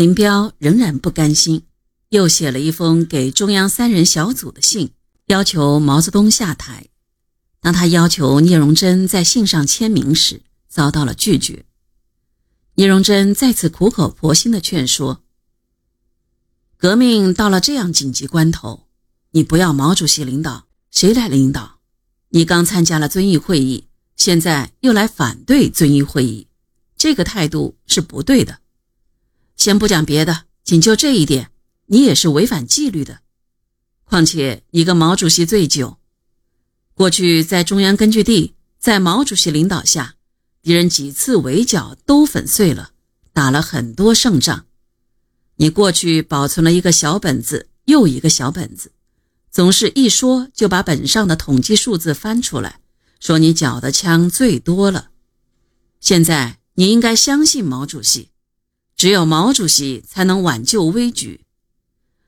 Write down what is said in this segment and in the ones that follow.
林彪仍然不甘心，又写了一封给中央三人小组的信，要求毛泽东下台。当他要求聂荣臻在信上签名时，遭到了拒绝。聂荣臻再次苦口婆心地劝说：“革命到了这样紧急关头，你不要毛主席领导，谁来领导？你刚参加了遵义会议，现在又来反对遵义会议，这个态度是不对的。先不讲别的，仅就这一点，你也是违反纪律的。况且你跟毛主席醉酒。”过去在中央根据地，在毛主席领导下，敌人几次围剿都粉碎了，打了很多胜仗。你过去保存了一个小本子，又一个小本子，总是一说就把本上的统计数字翻出来，说你缴的枪最多了。现在你应该相信毛主席，只有毛主席才能挽救危局。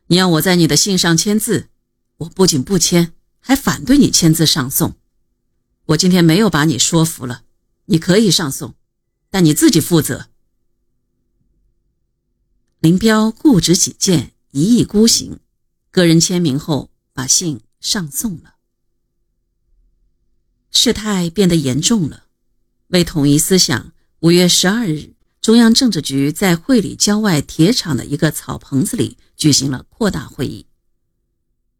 你要我在你的信上签字，我不仅不签。还反对你签字上送，我今天没有把你说服了，你可以上送，但你自己负责。林彪固执己见，一意孤行，个人签名后把信上送了。事态变得严重了，为统一思想，五月十二日，中央政治局在会理郊外铁厂的一个草棚子里举行了扩大会议。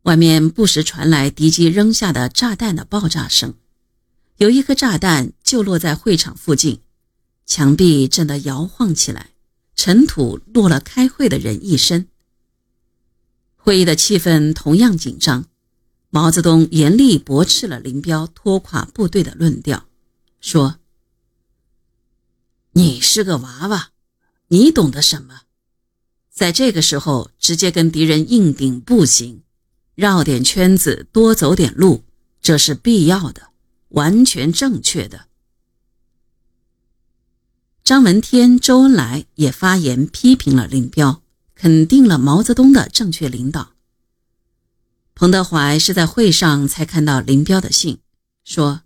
外面不时传来敌机扔下的炸弹的爆炸声，有一颗炸弹就落在会场附近，墙壁震得摇晃起来，尘土落了开会的人一身。会议的气氛同样紧张，毛泽东严厉驳斥了林彪拖垮部队的论调，说：“你是个娃娃，你懂得什么？在这个时候直接跟敌人硬顶不行。”绕点圈子，多走点路，这是必要的，完全正确的。张闻天、周恩来也发言批评了林彪，肯定了毛泽东的正确领导。彭德怀是在会上才看到林彪的信，说：“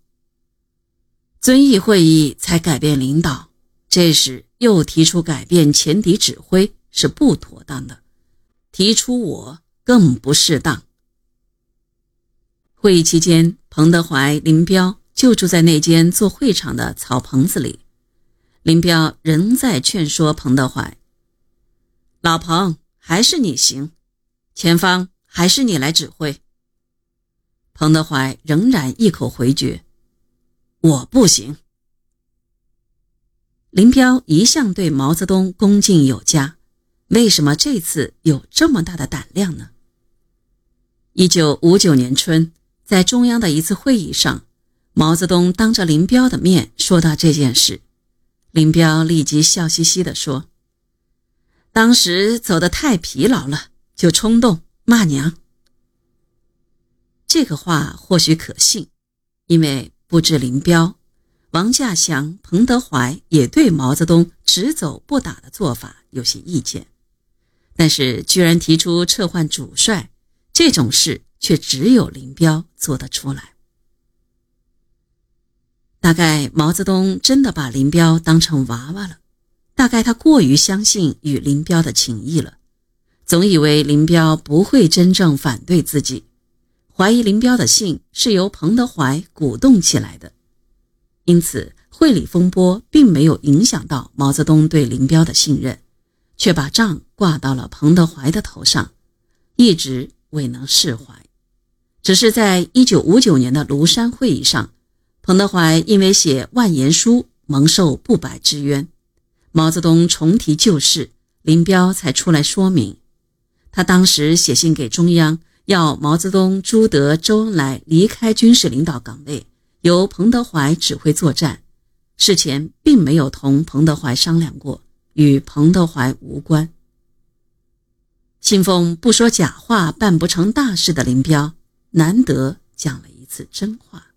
遵义会议才改变领导，这时又提出改变前敌指挥是不妥当的，提出我更不适当。”会议期间，彭德怀、林彪就住在那间做会场的草棚子里。林彪仍在劝说彭德怀：“老彭，还是你行，前方还是你来指挥。”彭德怀仍然一口回绝：“我不行。”林彪一向对毛泽东恭敬有加，为什么这次有这么大的胆量呢？一九五九年春。在中央的一次会议上，毛泽东当着林彪的面说到这件事，林彪立即笑嘻嘻地说：“当时走得太疲劳了，就冲动骂娘。”这个话或许可信，因为不止林彪，王稼祥、彭德怀也对毛泽东只走不打的做法有些意见，但是居然提出撤换主帅这种事。却只有林彪做得出来。大概毛泽东真的把林彪当成娃娃了，大概他过于相信与林彪的情谊了，总以为林彪不会真正反对自己，怀疑林彪的信是由彭德怀鼓动起来的，因此会理风波并没有影响到毛泽东对林彪的信任，却把账挂到了彭德怀的头上，一直未能释怀。只是在一九五九年的庐山会议上，彭德怀因为写万言书蒙受不白之冤，毛泽东重提旧事，林彪才出来说明。他当时写信给中央，要毛泽东、朱德、周恩来离开军事领导岗位，由彭德怀指挥作战。事前并没有同彭德怀商量过，与彭德怀无关。信奉不说假话办不成大事的林彪。难得讲了一次真话。